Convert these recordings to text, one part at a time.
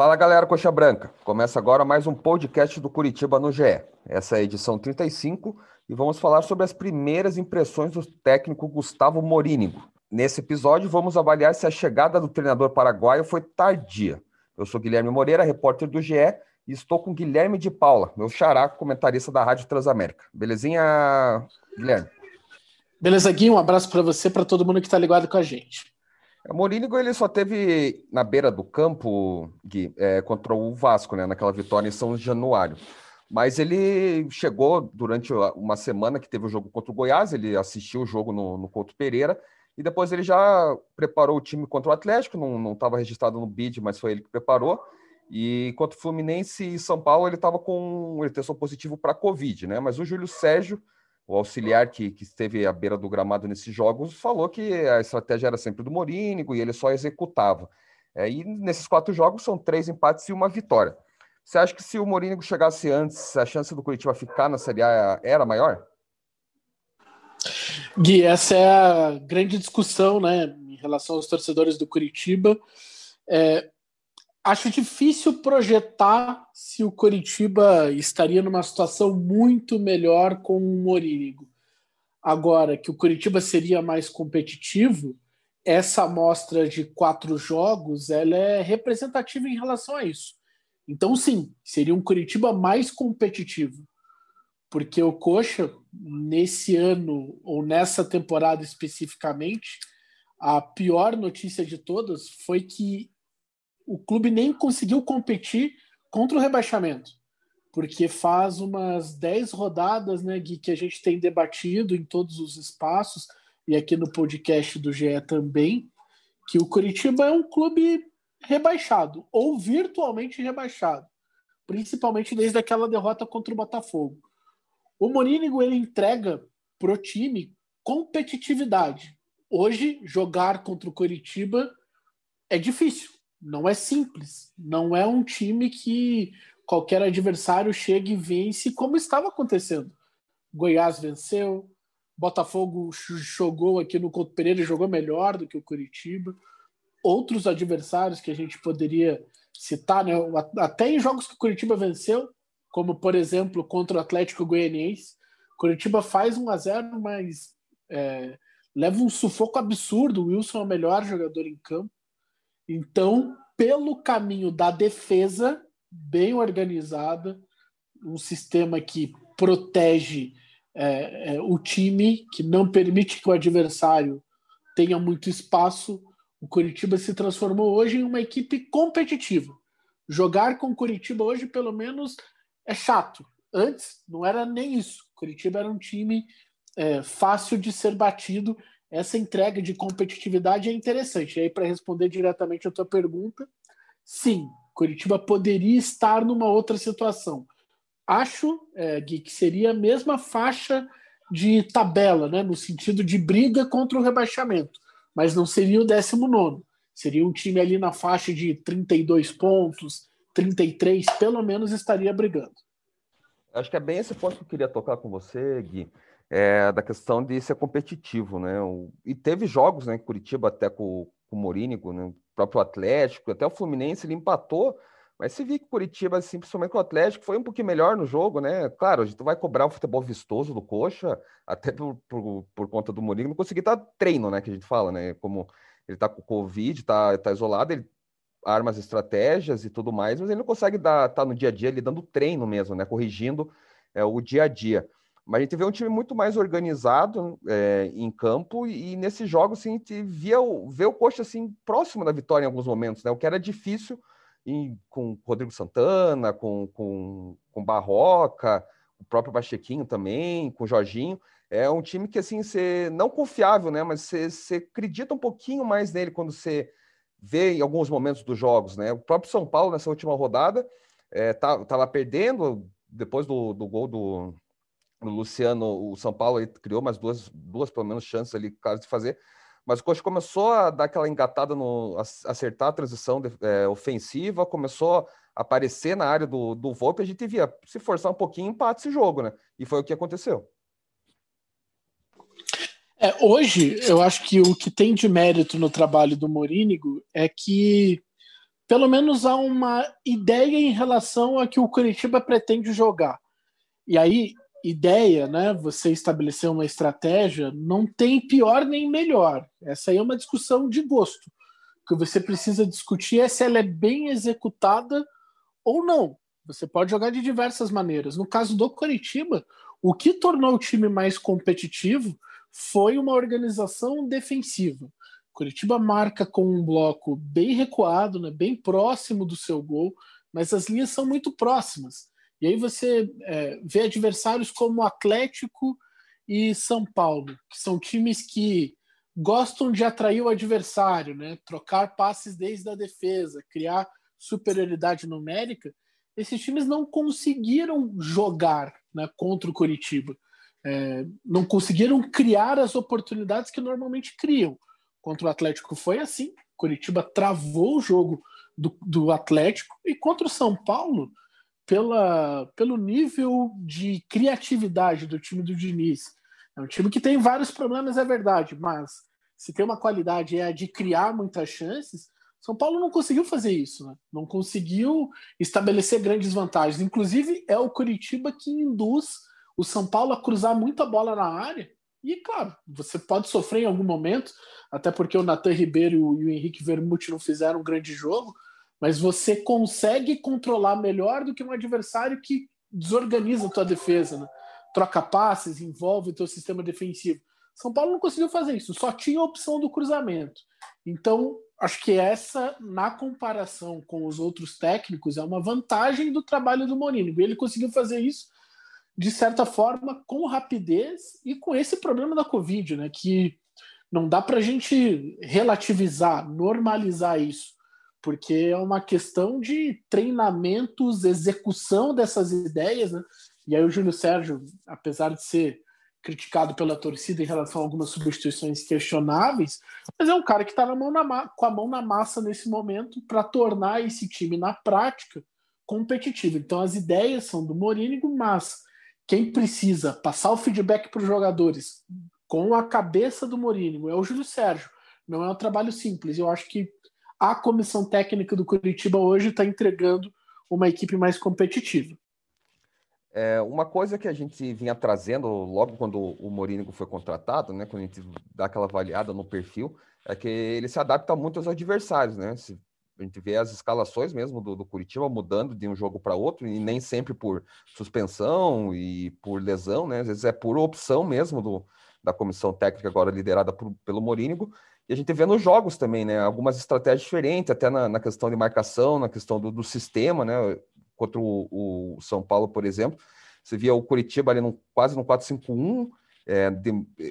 Fala galera Coxa Branca, começa agora mais um podcast do Curitiba no GE. Essa é a edição 35 e vamos falar sobre as primeiras impressões do técnico Gustavo Morínigo. Nesse episódio vamos avaliar se a chegada do treinador paraguaio foi tardia. Eu sou Guilherme Moreira, repórter do GE, e estou com Guilherme de Paula, meu xará, comentarista da Rádio Transamérica. Belezinha, Guilherme? Beleza, Gui, um abraço para você, para todo mundo que está ligado com a gente. O Morínigo ele só teve na beira do campo, Gui, é, contra o Vasco, né, naquela vitória em São Januário. Mas ele chegou durante uma semana que teve o jogo contra o Goiás, ele assistiu o jogo no, no Couto Pereira, e depois ele já preparou o time contra o Atlético, não estava registrado no BID, mas foi ele que preparou. E contra o Fluminense e São Paulo, ele estava com ele testou positivo para Covid, né? Mas o Júlio Sérgio o auxiliar que, que esteve à beira do gramado nesses jogos falou que a estratégia era sempre do Morínigo e ele só executava. É, e nesses quatro jogos são três empates e uma vitória. Você acha que se o Morínigo chegasse antes, a chance do Curitiba ficar na Série A era maior? Gui, essa é a grande discussão né, em relação aos torcedores do Curitiba. É, acho difícil projetar se o Coritiba estaria numa situação muito melhor com o Morínigo. Agora, que o Coritiba seria mais competitivo, essa amostra de quatro jogos ela é representativa em relação a isso. Então, sim, seria um Curitiba mais competitivo. Porque o Coxa, nesse ano, ou nessa temporada especificamente, a pior notícia de todas foi que o clube nem conseguiu competir contra o rebaixamento, porque faz umas 10 rodadas, né, Gui, que a gente tem debatido em todos os espaços e aqui no podcast do GE também, que o Curitiba é um clube rebaixado ou virtualmente rebaixado, principalmente desde aquela derrota contra o Botafogo. O Morínigo ele entrega pro time competitividade. Hoje jogar contra o Curitiba é difícil não é simples. Não é um time que qualquer adversário chegue e vence, como estava acontecendo. Goiás venceu, Botafogo jogou aqui no Couto Pereira, jogou melhor do que o Curitiba. Outros adversários que a gente poderia citar, né? até em jogos que o Curitiba venceu, como por exemplo contra o Atlético Goianiense, Curitiba faz 1 a 0 mas é, leva um sufoco absurdo. O Wilson é o melhor jogador em campo. Então, pelo caminho da defesa, bem organizada, um sistema que protege é, é, o time, que não permite que o adversário tenha muito espaço, o Curitiba se transformou hoje em uma equipe competitiva. Jogar com o Curitiba hoje, pelo menos, é chato. Antes, não era nem isso. O Curitiba era um time é, fácil de ser batido essa entrega de competitividade é interessante. E aí, para responder diretamente a tua pergunta, sim, Curitiba poderia estar numa outra situação. Acho, é, Gui, que seria a mesma faixa de tabela, né, no sentido de briga contra o rebaixamento, mas não seria o 19. Seria um time ali na faixa de 32 pontos, 33, pelo menos estaria brigando. Acho que é bem esse ponto que eu queria tocar com você, Gui é, da questão de ser competitivo, né? O, e teve jogos, né? Curitiba até com, com o Morínigo, né? o próprio Atlético, até o Fluminense ele empatou, mas se vi que Curitiba, assim, principalmente o Atlético, foi um pouquinho melhor no jogo, né? Claro, a gente vai cobrar o futebol vistoso do Coxa, até por, por, por conta do Morínigo, não consegui dar treino, né? Que a gente fala, né? Como ele tá com Covid, tá, tá isolado, ele arma as estratégias e tudo mais, mas ele não consegue dar, tá no dia a dia, ele dando treino mesmo, né? Corrigindo é, o dia a dia. Mas a gente vê um time muito mais organizado é, em campo e, e nesses jogos assim, a gente via o, vê o Coxa assim, próximo da vitória em alguns momentos, né? o que era difícil em, com Rodrigo Santana, com, com, com Barroca, o próprio Bachequinho também, com o Jorginho. É um time que assim, você não confiável, né? Mas você, você acredita um pouquinho mais nele quando você vê em alguns momentos dos jogos, né? O próprio São Paulo nessa última rodada é, tá, perdendo depois do, do gol do, o Luciano, o São Paulo ele criou mais duas, duas pelo menos chances ali, caso de fazer, mas o Coxa começou a dar aquela engatada no acertar a transição de, é, ofensiva, começou a aparecer na área do, do Volpe, a gente via se forçar um pouquinho, empate esse jogo, né? E foi o que aconteceu. É, hoje, eu acho que o que tem de mérito no trabalho do Morínigo é que pelo menos há uma ideia em relação a que o Curitiba pretende jogar. E aí, ideia, né? Você estabelecer uma estratégia, não tem pior nem melhor. Essa aí é uma discussão de gosto. O que você precisa discutir é se ela é bem executada ou não. Você pode jogar de diversas maneiras. No caso do Curitiba, o que tornou o time mais competitivo foi uma organização defensiva. Curitiba marca com um bloco bem recuado, né, bem próximo do seu gol, mas as linhas são muito próximas. E aí você é, vê adversários como Atlético e São Paulo, que são times que gostam de atrair o adversário, né, trocar passes desde a defesa, criar superioridade numérica. Esses times não conseguiram jogar né, contra o Curitiba. É, não conseguiram criar as oportunidades que normalmente criam. Contra o Atlético foi assim. Curitiba travou o jogo do, do Atlético e contra o São Paulo, pela, pelo nível de criatividade do time do Diniz. É um time que tem vários problemas, é verdade, mas se tem uma qualidade é a de criar muitas chances. São Paulo não conseguiu fazer isso, né? não conseguiu estabelecer grandes vantagens. Inclusive, é o Curitiba que induz o São Paulo a cruzar muita bola na área e, claro, você pode sofrer em algum momento, até porque o Natan Ribeiro e o Henrique Vermute não fizeram um grande jogo, mas você consegue controlar melhor do que um adversário que desorganiza a tua defesa, né? troca passes, envolve o teu sistema defensivo. São Paulo não conseguiu fazer isso, só tinha a opção do cruzamento. Então, acho que essa, na comparação com os outros técnicos, é uma vantagem do trabalho do Mourinho. Ele conseguiu fazer isso de certa forma, com rapidez e com esse problema da Covid, né? Que não dá para a gente relativizar, normalizar isso, porque é uma questão de treinamentos, execução dessas ideias, né? E aí o Júlio Sérgio, apesar de ser criticado pela torcida em relação a algumas substituições questionáveis, mas é um cara que está com a mão na massa nesse momento para tornar esse time na prática competitivo. Então as ideias são do Morínigo, mas quem precisa passar o feedback para os jogadores com a cabeça do Mourinho é o Júlio Sérgio. Não é um trabalho simples. Eu acho que a comissão técnica do Curitiba hoje está entregando uma equipe mais competitiva. É, uma coisa que a gente vinha trazendo logo quando o Mourinho foi contratado, né, quando a gente dá aquela avaliada no perfil, é que ele se adapta muito aos adversários, né? Se a gente vê as escalações mesmo do, do Curitiba mudando de um jogo para outro, e nem sempre por suspensão e por lesão, né? Às vezes é por opção mesmo do, da comissão técnica, agora liderada por, pelo Morínigo. E a gente vê nos jogos também, né? Algumas estratégias diferentes, até na, na questão de marcação, na questão do, do sistema, né? Contra o, o, São Paulo, por exemplo. Você via o Curitiba ali no, quase no 4-5-1, é,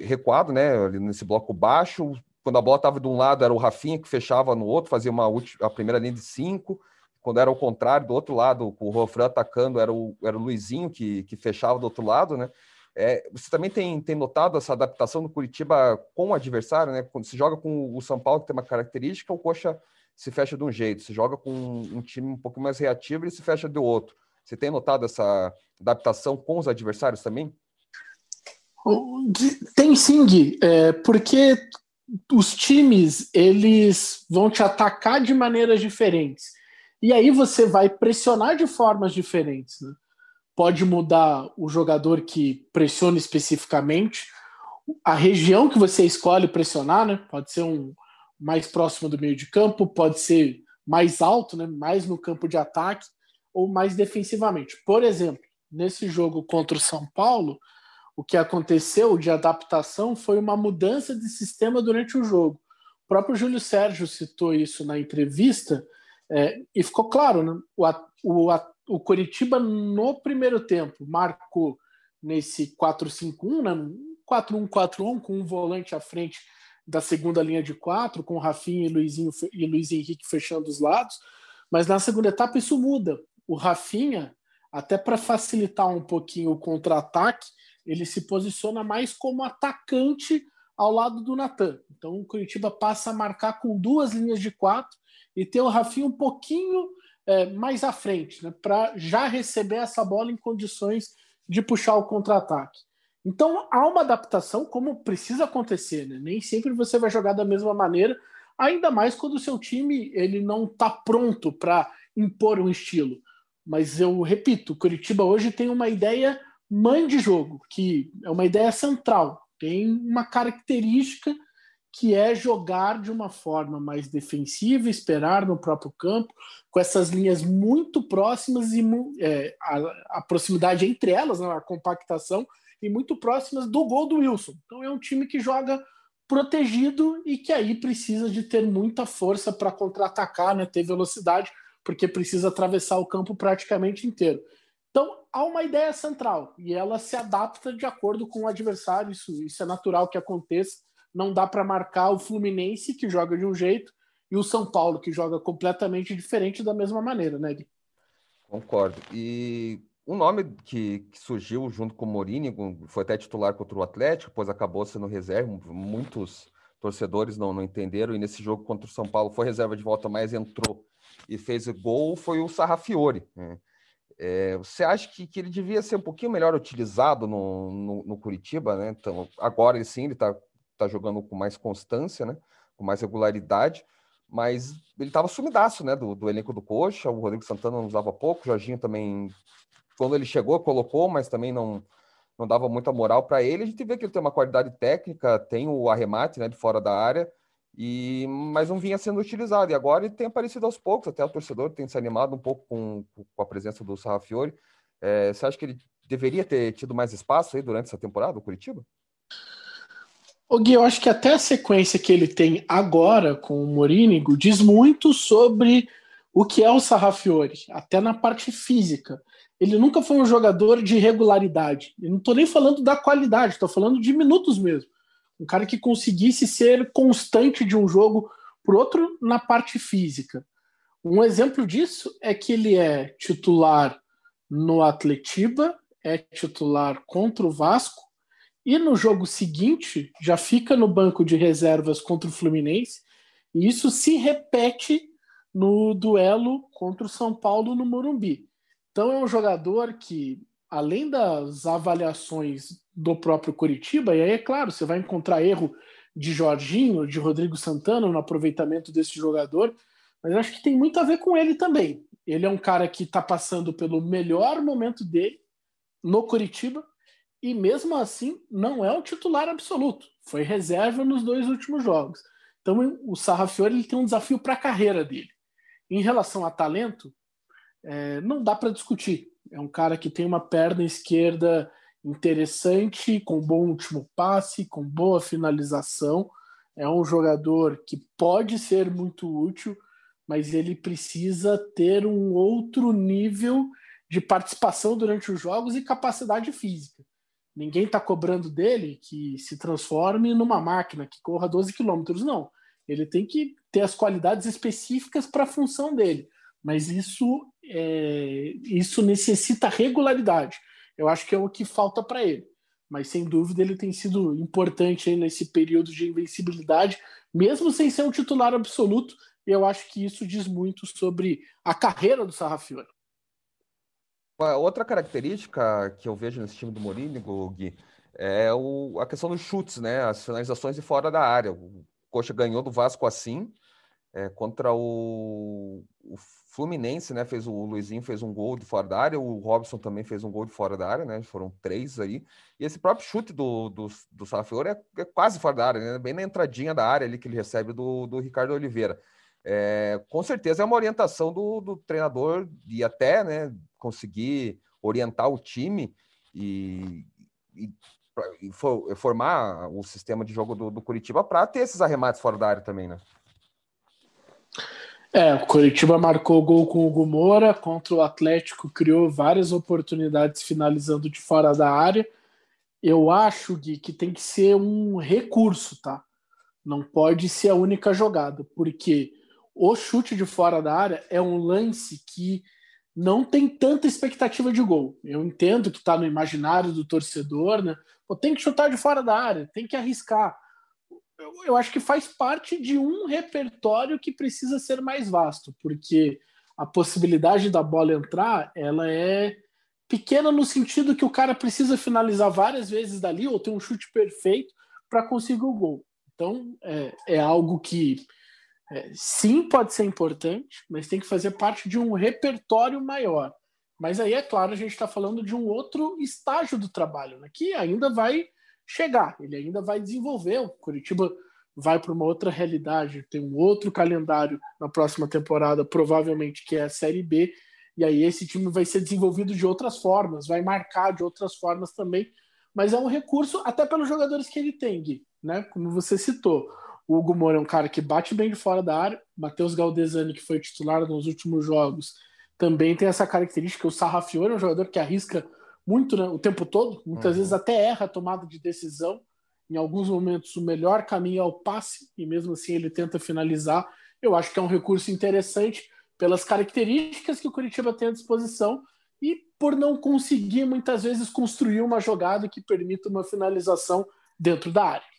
recuado, né? Ali nesse bloco baixo, quando a bola estava de um lado, era o Rafinha que fechava no outro, fazia uma última, a primeira linha de cinco. Quando era o contrário, do outro lado, o Rofran atacando, era o, era o Luizinho que, que fechava do outro lado, né? É, você também tem, tem notado essa adaptação do Curitiba com o adversário, né? Quando se joga com o São Paulo, que tem uma característica, o Coxa se fecha de um jeito, se joga com um time um pouco mais reativo, ele se fecha do outro. Você tem notado essa adaptação com os adversários também? Tem sim, Gui, é, porque os times eles vão te atacar de maneiras diferentes. E aí você vai pressionar de formas diferentes. Né? Pode mudar o jogador que pressiona especificamente, a região que você escolhe pressionar, né? Pode ser um mais próximo do meio de campo, pode ser mais alto, né? Mais no campo de ataque ou mais defensivamente. Por exemplo, nesse jogo contra o São Paulo, o que aconteceu de adaptação foi uma mudança de sistema durante o jogo. O próprio Júlio Sérgio citou isso na entrevista é, e ficou claro, né? o, o, o Coritiba no primeiro tempo marcou nesse 4-5-1, né? 4-1-4-1 com um volante à frente da segunda linha de quatro, com Rafinha e Luizinho e Luiz Henrique fechando os lados, mas na segunda etapa isso muda. O Rafinha, até para facilitar um pouquinho o contra-ataque, ele se posiciona mais como atacante ao lado do Natan. Então o Curitiba passa a marcar com duas linhas de quatro e ter o Rafinha um pouquinho é, mais à frente, né, para já receber essa bola em condições de puxar o contra-ataque. Então há uma adaptação como precisa acontecer, né? Nem sempre você vai jogar da mesma maneira, ainda mais quando o seu time ele não está pronto para impor um estilo. Mas eu repito, o Curitiba hoje tem uma ideia mãe de jogo, que é uma ideia central, tem uma característica que é jogar de uma forma mais defensiva, esperar no próprio campo, com essas linhas muito próximas e é, a, a, proximidade entre elas, né, a compactação, e muito próximas do gol do Wilson. Então é um time que joga protegido e que aí precisa de ter muita força para contra-atacar, né, ter velocidade, porque precisa atravessar o campo praticamente inteiro. Então há uma ideia central e ela se adapta de acordo com o adversário, isso, isso é natural que aconteça não dá para marcar o Fluminense, que joga de um jeito, e o São Paulo, que joga completamente diferente da mesma maneira, né, Gui? Concordo. E um nome que, que, surgiu junto com o Morini, foi até titular contra o Atlético, depois acabou sendo reserva. Muitos torcedores não, não entenderam, e nesse jogo contra o São Paulo foi reserva de volta, mas entrou e fez o gol, foi o Sarrafiore. Né? É, você acha que, que, ele devia ser um pouquinho melhor utilizado no, no, no Curitiba, né? Então, agora sim, ele está tá jogando com mais constância, né? Com mais regularidade, mas ele estava sumidaço, né? Do, do, elenco do Coxa, o Rodrigo Santana não usava pouco, o Jorginho também, quando ele chegou, colocou, mas também não, não dava muita moral para ele. A gente vê que ele tem uma qualidade técnica, tem o arremate, né? De fora da área, e mas não vinha sendo utilizado. E agora ele tem aparecido aos poucos, até o torcedor tem se animado um pouco com, com a presença do Sarrafiore. É, você acha que ele deveria ter tido mais espaço aí durante essa temporada, o Curitiba? O Gui, eu acho que até a sequência que ele tem agora com o Morínigo diz muito sobre o que é o Sarrafiore, até na parte física. Ele nunca foi um jogador de regularidade. Eu não estou nem falando da qualidade, estou falando de minutos mesmo. Um cara que conseguisse ser constante de um jogo para outro na parte física. Um exemplo disso é que ele é titular no Atletiba, é titular contra o Vasco e no jogo seguinte, já fica no banco de reservas contra o Fluminense, e isso se repete no duelo contra o São Paulo no Morumbi. Então é um jogador que, além das avaliações do próprio Curitiba, e aí é claro, você vai encontrar erro de Jorginho, de Rodrigo Santana no aproveitamento desse jogador, mas acho que tem muito a ver com ele também. Ele é um cara que está passando pelo melhor momento dele no Curitiba, e mesmo assim não é o titular absoluto. Foi reserva nos dois últimos jogos. Então o Sarrafiore ele tem um desafio para a carreira dele. Em relação a talento, é, não dá para discutir. É um cara que tem uma perna esquerda interessante, com bom último passe, com boa finalização. É um jogador que pode ser muito útil, mas ele precisa ter um outro nível de participação durante os jogos e capacidade física. Ninguém está cobrando dele que se transforme numa máquina que corra 12 quilômetros, não. Ele tem que ter as qualidades específicas para a função dele. Mas isso, é, isso necessita regularidade. Eu acho que é o que falta para ele. Mas sem dúvida ele tem sido importante nesse período de invencibilidade, mesmo sem ser um titular absoluto. E eu acho que isso diz muito sobre a carreira do Sarrafiore. Outra característica que eu vejo nesse time do Mourinho, Gui, é o, a questão dos chutes, né? As finalizações de fora da área. O Coxa ganhou do Vasco assim, é, contra o, o, Fluminense, né? Fez o, o Luizinho fez um gol de fora da área, o Robson também fez um gol de fora da área, né? Foram três aí. E esse próprio chute do, do, do Salafiore é, é, quase fora da área, né? Bem na entradinha da área ali que ele recebe do, do Ricardo Oliveira. É, com certeza é uma orientação do, do treinador e até, né? conseguir orientar o time e, e, e for, formar o sistema de jogo do, do Curitiba para ter esses arremates fora da área também, né? É, o Curitiba marcou gol com o Gumora contra o Atlético, criou várias oportunidades finalizando de fora da área. Eu acho, Gui, que tem que ser um recurso, tá? Não pode ser a única jogada, porque o chute de fora da área é um lance que não tem tanta expectativa de gol. Eu entendo que está no imaginário do torcedor, né? Pô, tem que chutar de fora da área, tem que arriscar. Eu, eu, acho que faz parte de um repertório que precisa ser mais vasto, porque a possibilidade da bola entrar, ela é pequena no sentido que o cara precisa finalizar várias vezes dali ou ter um chute perfeito para conseguir o gol. Então, é, é algo que É, sim, pode ser importante, mas tem que fazer parte de um repertório maior. Mas aí, é claro, a gente está falando de um outro estágio do trabalho, né, que ainda vai chegar, ele ainda vai desenvolver. O Curitiba vai para uma outra realidade, tem um outro calendário na próxima temporada, provavelmente que é a Série B, e aí esse time vai ser desenvolvido de outras formas, vai marcar de outras formas também, mas é um recurso até pelos jogadores que ele tem, Gui, né? Como você citou. O Hugo Moura é um cara que bate bem de fora da área. Matheus Galdesani, que foi titular nos últimos jogos, também tem essa característica. O Sarrafiore é um jogador que arrisca muito né, o tempo todo, muitas uhum. vezes até erra a tomada de decisão. Em alguns momentos, o melhor caminho é o passe, e mesmo assim ele tenta finalizar. Eu acho que é um recurso interessante pelas características que o Curitiba tem à disposição e por não conseguir muitas vezes construir uma jogada que permita uma finalização dentro da área.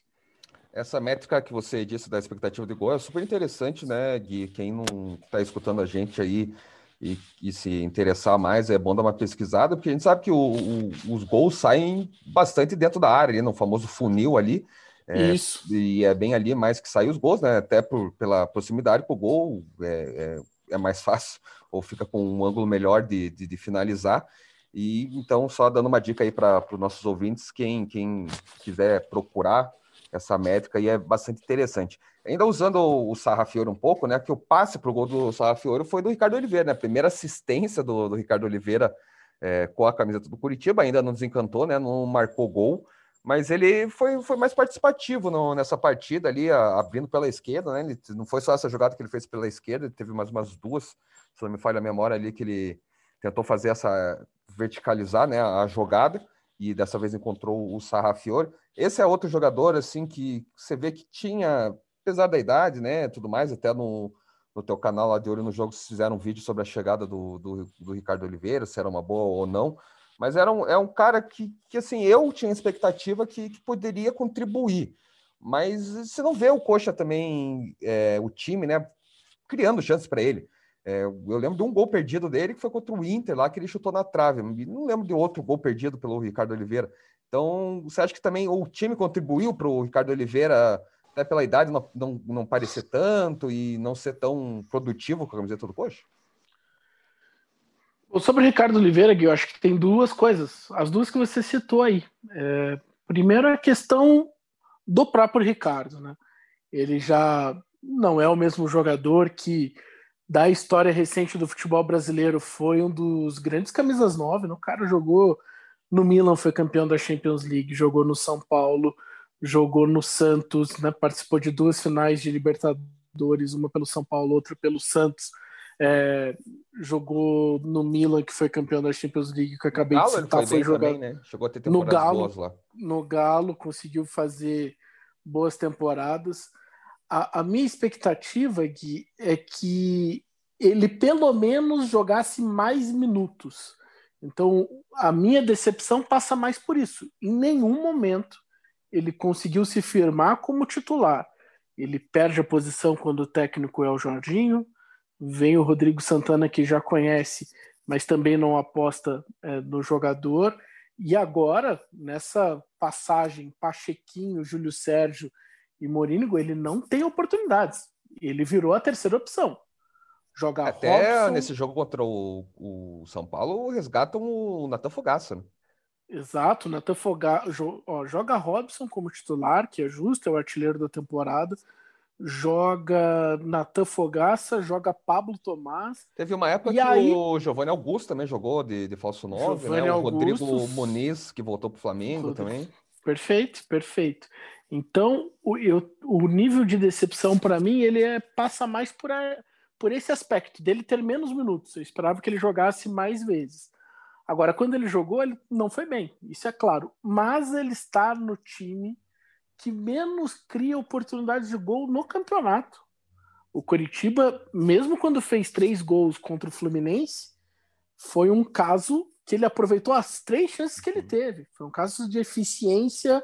Essa métrica que você disse da expectativa de gol é super interessante, né, Gui? Quem não está escutando a gente aí e, e, se interessar mais, é bom dar uma pesquisada, porque a gente sabe que o, o, os gols saem bastante dentro da área, ali, no famoso funil ali. É, Isso. E é bem ali mais que saem os gols, né? Até por, pela proximidade com o gol, é, é, é, mais fácil, ou fica com um ângulo melhor de, de, de finalizar. E então, só dando uma dica aí para os nossos ouvintes, quem, quem quiser procurar essa métrica e é bastante interessante. Ainda usando o Sarrafiore um pouco, né? Que o passe para o gol do Sarrafiore foi do Ricardo Oliveira, né? Primeira assistência do, do Ricardo Oliveira é, com a camiseta do Curitiba, ainda não desencantou, né? Não marcou gol, mas ele foi, foi mais participativo no, nessa partida ali, a, abrindo pela esquerda, né? Ele, não foi só essa jogada que ele fez pela esquerda, ele teve mais umas duas, se não me falha a memória ali, que ele tentou fazer essa verticalizar né, a jogada e dessa vez encontrou o Sarrafiore. Esse é outro jogador, assim, que você vê que tinha, apesar da idade, né, tudo mais, até no, no teu canal lá de Olho no Jogo, fizeram um vídeo sobre a chegada do, do, do, Ricardo Oliveira, se era uma boa ou não, mas era um, é um cara que, que assim, eu tinha expectativa que, que poderia contribuir, mas você não vê o Coxa também, é, o time, né, criando chances para ele. É, eu lembro de um gol perdido dele que foi contra o Inter lá, que ele chutou na trave. Não lembro de outro gol perdido pelo Ricardo Oliveira. Então, você acha que também o time contribuiu para o Ricardo Oliveira, até pela idade, não, não, não, parecer tanto e não ser tão produtivo com a camiseta do Coxa? Sobre o Ricardo Oliveira, Gui, eu acho que tem duas coisas. As duas que você citou aí. É, primeiro, a questão do próprio Ricardo. Né? Ele já não é o mesmo jogador que da história recente do futebol brasileiro, foi um dos grandes camisas nove. Né? O cara jogou no Milan, foi campeão da Champions League, jogou no São Paulo, jogou no Santos, né? participou de duas finais de Libertadores, uma pelo São Paulo, outra pelo Santos. É, jogou no Milan, que foi campeão da Champions League, que eu acabei de citar, foi, jogar né? Chegou a ter no Galo, lá. no Galo, conseguiu fazer boas temporadas a, a minha expectativa, Gui, é que ele pelo menos jogasse mais minutos. Então, a minha decepção passa mais por isso. Em nenhum momento ele conseguiu se firmar como titular. Ele perde a posição quando o técnico é o Jorginho. Vem o Rodrigo Santana, que já conhece, mas também não aposta é, no jogador. E agora, nessa passagem Pachequinho, Júlio Sérgio e Morínigo, ele não tem oportunidades. Ele virou a terceira opção. Joga Até Robson, nesse jogo contra o, o São Paulo, resgatam o Natan Fogaça. Né? Exato, Natan Fogaça joga Robson como titular, que é justo, é o artilheiro da temporada. Joga Natan Fogaça, joga Pablo Tomás. Teve uma época que aí... o Giovanni Augusto também jogou de, de falso 9, né? O Augusto, Rodrigo Muniz, que voltou para o Flamengo também. Perfeito, perfeito. Então, o, eu, o nível de decepção para mim, ele é, passa mais por, a, por esse aspecto, dele ter menos minutos. Eu esperava que ele jogasse mais vezes. Agora, quando ele jogou, ele não foi bem, isso é claro. Mas ele está no time que menos cria oportunidades de gol no campeonato. O Coritiba, mesmo quando fez três gols contra o Fluminense, foi um caso que ele aproveitou as três chances que ele teve. Foi um caso de eficiência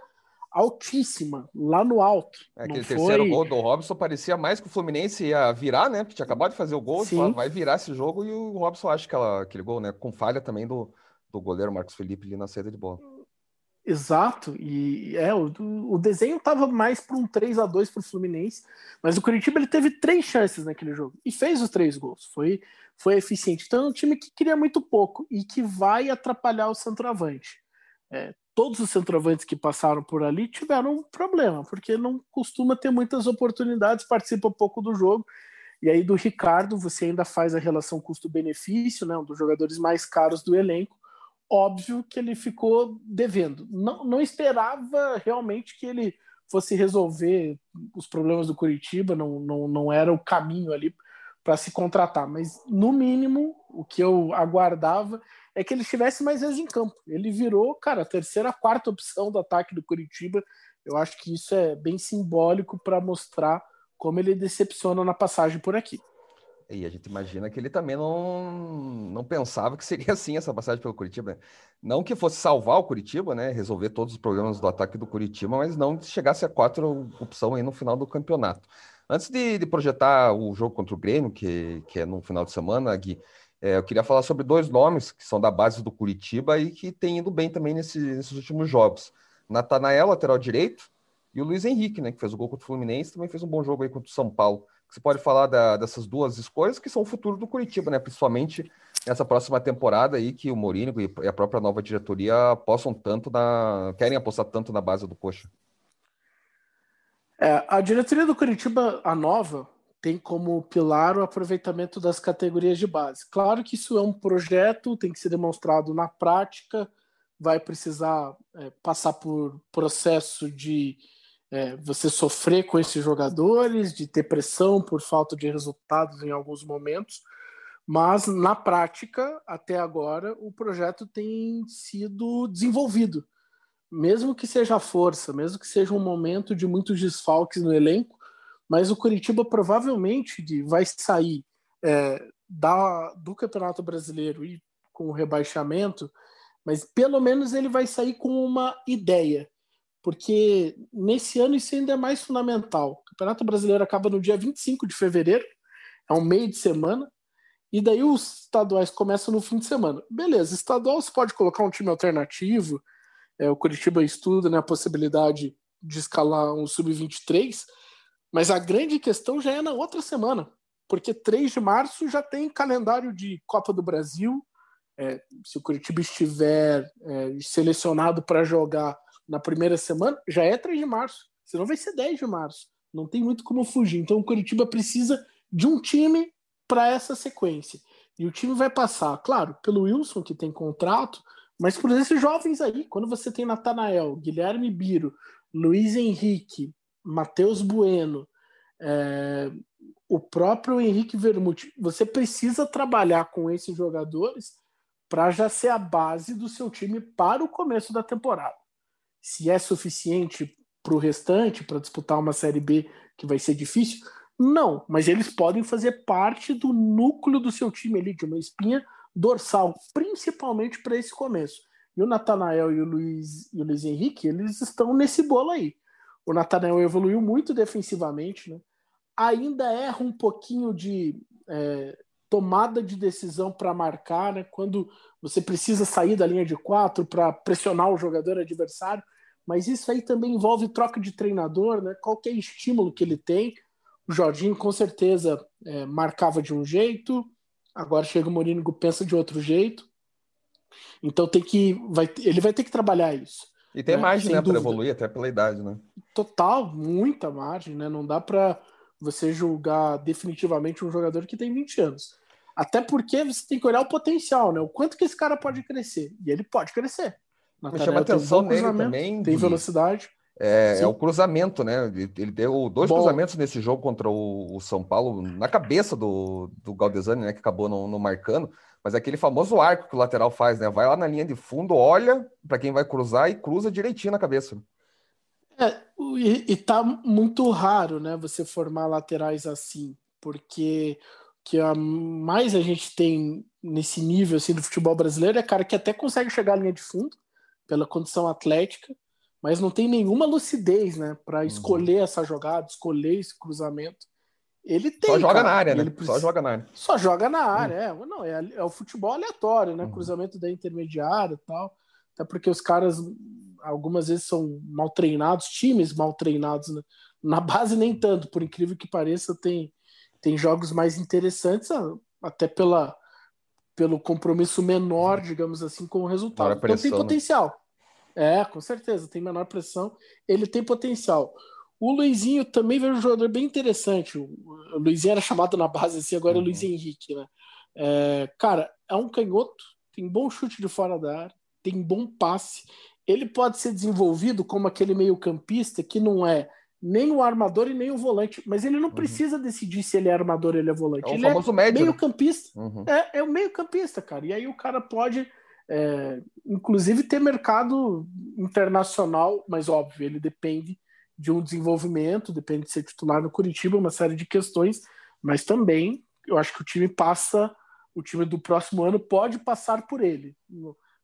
altíssima, lá no alto. É, aquele foi... terceiro gol do Robson parecia mais que o Fluminense ia virar, né? Porque tinha acabado de fazer o gol, Sim. vai virar esse jogo e o Robson acha aquela, aquele gol, né? Com falha também do, do goleiro Marcos Felipe ali na saída de bola. Exato, e é, o, o desenho estava mais para um 3 a 2 para o Fluminense, mas o Curitiba ele teve três chances naquele jogo e fez os três gols, foi, foi eficiente. Então é um time que queria muito pouco e que vai atrapalhar o centroavante. É, todos os centroavantes que passaram por ali tiveram um problema, porque não costuma ter muitas oportunidades, participa pouco do jogo. E aí do Ricardo você ainda faz a relação custo-benefício, né, um dos jogadores mais caros do elenco óbvio que ele ficou devendo. Não, não esperava realmente que ele fosse resolver os problemas do Curitiba, não, não, não era o caminho ali para se contratar, mas no mínimo o que eu aguardava é que ele estivesse mais vezes em campo. Ele virou, cara, a terceira, quarta opção do ataque do Curitiba. Eu acho que isso é bem simbólico para mostrar como ele decepciona na passagem por aqui. E a gente imagina que ele também não, não pensava que seria assim essa passagem pelo Curitiba. Né? Não que fosse salvar o Curitiba, né? Resolver todos os problemas do ataque do Curitiba, mas não chegasse a quatro opção aí no final do campeonato. Antes de, de projetar o jogo contra o Grêmio, que, que é no final de semana, Gui, é, eu queria falar sobre dois nomes que são da base do Curitiba e que têm ido bem também nesse, nesses últimos jogos. Natanael, lateral direito, e o Luiz Henrique, né, que fez o gol contra o Fluminense, também fez um bom jogo aí contra o São Paulo. Você pode falar da, dessas duas escolhas que são o futuro do Curitiba, né? Principalmente nessa próxima temporada aí que o Mourinho e a própria nova diretoria possam tanto na. querem apostar tanto na base do Coxa. É, a diretoria do Curitiba, a nova, tem como pilar o aproveitamento das categorias de base. Claro que isso é um projeto, tem que ser demonstrado na prática, vai precisar é, passar por processo de é, você sofrer com esses jogadores, de ter pressão por falta de resultados em alguns momentos, mas na prática, até agora, o projeto tem sido desenvolvido. Mesmo que seja a força, mesmo que seja um momento de muitos desfalques no elenco, mas o Curitiba provavelmente vai sair é, da, do Campeonato Brasileiro e com o rebaixamento, mas pelo menos ele vai sair com uma ideia porque nesse ano isso ainda é mais fundamental. O Campeonato Brasileiro acaba no dia 25 de fevereiro, é um meio de semana, e daí os estaduais começam no fim de semana. Beleza, estadual você pode colocar um time alternativo, é, o Curitiba estuda né, a possibilidade de escalar um sub-23, mas a grande questão já é na outra semana, porque 3 de março já tem calendário de Copa do Brasil. É, se o Curitiba estiver é, selecionado para jogar na primeira semana, já é 3 de março. Senão vai ser 10 de março. Não tem muito como fugir. Então o Curitiba precisa de um time para essa sequência. E o time vai passar, claro, pelo Wilson, que tem contrato, mas por esses jovens aí. Quando você tem Natanael, Guilherme Biro, Luiz Henrique, Matheus Bueno, é, o próprio Henrique Vermute, você precisa trabalhar com esses jogadores para já ser a base do seu time para o começo da temporada se é suficiente para o restante, para disputar uma Série B que vai ser difícil, não, mas eles podem fazer parte do núcleo do seu time ali, de uma espinha dorsal, principalmente para esse começo. E o Natanael e o Luiz, e o Luiz Henrique, eles estão nesse bolo aí. O Natanael evoluiu muito defensivamente, né? ainda erra um pouquinho de é, tomada de decisão para marcar, né? quando você precisa sair da linha de quatro para pressionar o jogador adversário, mas isso aí também envolve troca de treinador, né? qualquer estímulo que ele tem. O Jorginho com certeza é, marcava de um jeito, agora chega o Mourinho pensa de outro jeito. Então tem que vai, ele vai ter que trabalhar isso. E tem né? margem né, para evoluir até pela idade, né? Total, muita margem, né? Não dá para você julgar definitivamente um jogador que tem 20 anos. Até porque você tem que olhar o potencial, né? O quanto que esse cara pode crescer. E ele pode crescer. Mas chama atenção nele também. Tem velocidade. É, é, o cruzamento, né? Ele deu dois Bom. cruzamentos nesse jogo contra o, o, São Paulo, na cabeça do, do Galdesani, né? Que acabou não, não, marcando. Mas é aquele famoso arco que o lateral faz, né? Vai lá na linha de fundo, olha para quem vai cruzar e cruza direitinho na cabeça. É, e, e tá muito raro, né? Você formar laterais assim, porque que a mais a gente tem nesse nível assim do futebol brasileiro é cara que até consegue chegar à linha de fundo pela condição atlética, mas não tem nenhuma lucidez, né, para uhum. escolher essa jogada, escolher esse cruzamento. Ele tem. Só joga cara, na área, né? Precisa... Só joga na área. Só joga na área, uhum. é. Não, é, é, o futebol aleatório, né? Uhum. Cruzamento da intermediária e tal. Até porque os caras algumas vezes são mal treinados, times mal treinados. Né? Na base, nem tanto, por incrível que pareça, tem, tem jogos mais interessantes, até pela, pelo compromisso menor, digamos assim, com o resultado. Pressão, então tem né? potencial. Né? É, com certeza, tem menor pressão, ele tem potencial. O Luizinho também veio um jogador bem interessante. O Luizinho era chamado na base assim, agora uhum. é o Luiz. Henrique, né? É, cara, é um canhoto, tem bom chute de fora da área, tem bom passe. Ele pode ser desenvolvido como aquele meio-campista que não é nem o armador e nem o volante, mas ele não uhum. precisa decidir se ele é armador ou ele é volante. É o ele famoso é médio. Meio-campista. Uhum. É, é o meio-campista, cara. E aí o cara pode, é, inclusive, ter mercado internacional, mas óbvio, ele depende de um desenvolvimento, depende de ser titular no Curitiba, uma série de questões, mas também eu acho que o time passa, o time do próximo ano pode passar por ele.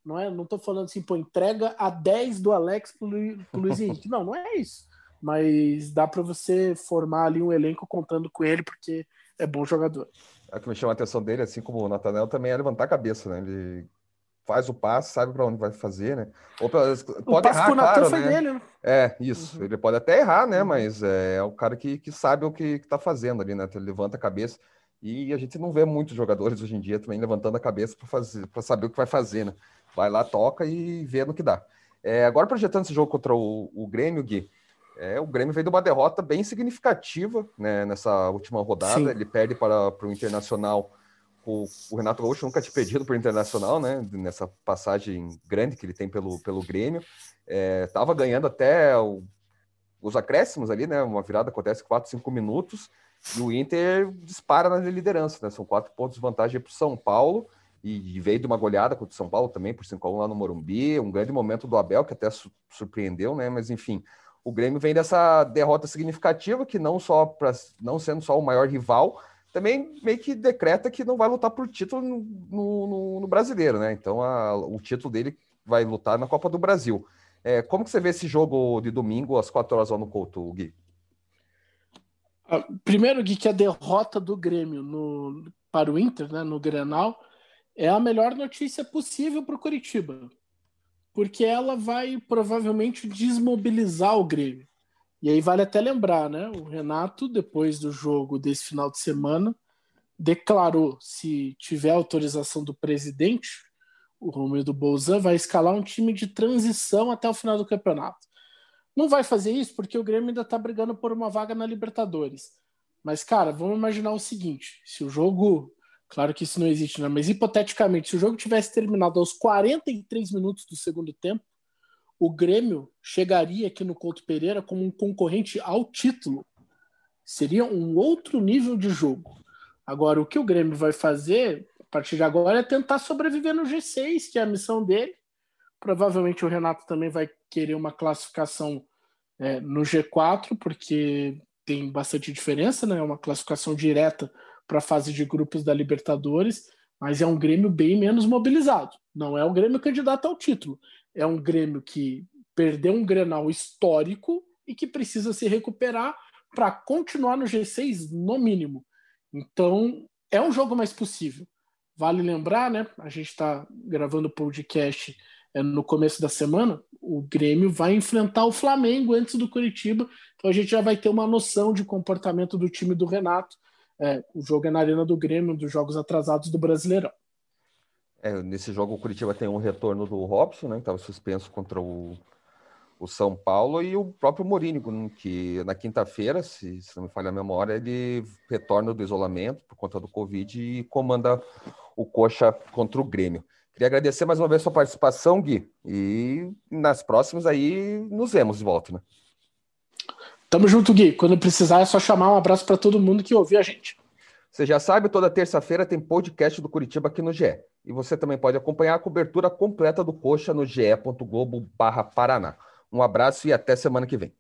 Não é, não estou falando assim, pô, entrega a 10 do Alex pro, pro Luiz Henrique. Não, não é isso. Mas dá para você formar ali um elenco contando com ele, porque é bom jogador. É que me chama a atenção dele, assim como o Natanel, também é levantar a cabeça, né? Ele faz o passe, sabe para onde vai fazer, né? Ou pode errar, claro, né? Dele, né? É, isso. Uhum. Ele pode até errar, né? Uhum. Mas é, é, o cara que, que sabe o que, está fazendo ali, né? Ele levanta a cabeça. E a gente não vê muitos jogadores hoje em dia também levantando a cabeça para fazer, para saber o que vai fazer, né? Vai lá, toca e vê no que dá. É, agora projetando esse jogo contra o, o Grêmio, Gui, é, o Grêmio veio de uma derrota bem significativa né, nessa última rodada. Sim. Ele perde para, para o Internacional o, o, Renato Gaúcho nunca tinha perdido para o Internacional, né? Nessa passagem grande que ele tem pelo, pelo Grêmio. Estava é, ganhando até o, os acréscimos ali, né? Uma virada acontece 4, 5 minutos e o Inter dispara na liderança, né? São quatro pontos de vantagem para o São Paulo e, e, veio de uma goleada contra o São Paulo também por 5 a 1 lá no Morumbi. Um grande momento do Abel que até su surpreendeu, né? Mas enfim, o Grêmio vem dessa derrota significativa que não só para não sendo só o maior rival também meio que decreta que não vai lutar por título no, no, no brasileiro, né? Então a, o título dele vai lutar na Copa do Brasil. É, como que você vê esse jogo de domingo às quatro horas lá no Couto, Gui? Ah, primeiro, Gui, que a derrota do Grêmio no, para o Inter, né, no Grenal, é a melhor notícia possível para o Curitiba. Porque ela vai provavelmente desmobilizar o Grêmio. E aí vale até lembrar, né? O Renato, depois do jogo desse final de semana, declarou se tiver autorização do presidente, o Romildo Bolzan vai escalar um time de transição até o final do campeonato. Não vai fazer isso porque o Grêmio ainda está brigando por uma vaga na Libertadores. Mas, cara, vamos imaginar o seguinte: se o jogo. Claro que isso não existe, né? Mas hipoteticamente, se o jogo tivesse terminado aos 43 minutos do segundo tempo, o Grêmio chegaria aqui no Couto Pereira como um concorrente ao título. Seria um outro nível de jogo. Agora, o que o Grêmio vai fazer a partir de agora é tentar sobreviver no G6, que é a missão dele. Provavelmente o Renato também vai querer uma classificação é, no G4, porque tem bastante diferença, né? É uma classificação direta para a fase de grupos da Libertadores, mas é um Grêmio bem menos mobilizado. Não é um Grêmio candidato ao título é um Grêmio que perdeu um Grenal histórico e que precisa se recuperar para continuar no G6 no mínimo. Então, é um jogo mais possível. Vale lembrar, né? A gente está gravando o podcast é, no começo da semana. O Grêmio vai enfrentar o Flamengo antes do Curitiba, então a gente já vai ter uma noção de comportamento do time do Renato. É, o jogo é na Arena do Grêmio, dos jogos atrasados do Brasileirão. É, nesse jogo o Curitiba tem um retorno do Robson, né, que estava suspenso contra o, o São Paulo, e o próprio Morínigo, que na quinta-feira, se, se, não me falha a memória, ele retorna do isolamento por conta do Covid e comanda o Coxa contra o Grêmio. Queria agradecer mais uma vez a sua participação, Gui, e nas próximas aí nos vemos de volta, né? Tamo junto, Gui. Quando precisar é só chamar um abraço para todo mundo que ouviu a gente. Você já sabe, toda terça-feira tem podcast do Curitiba aqui no GE. E você também pode acompanhar a cobertura completa do Coxa no ge.globo Paraná. Um abraço e até semana que vem.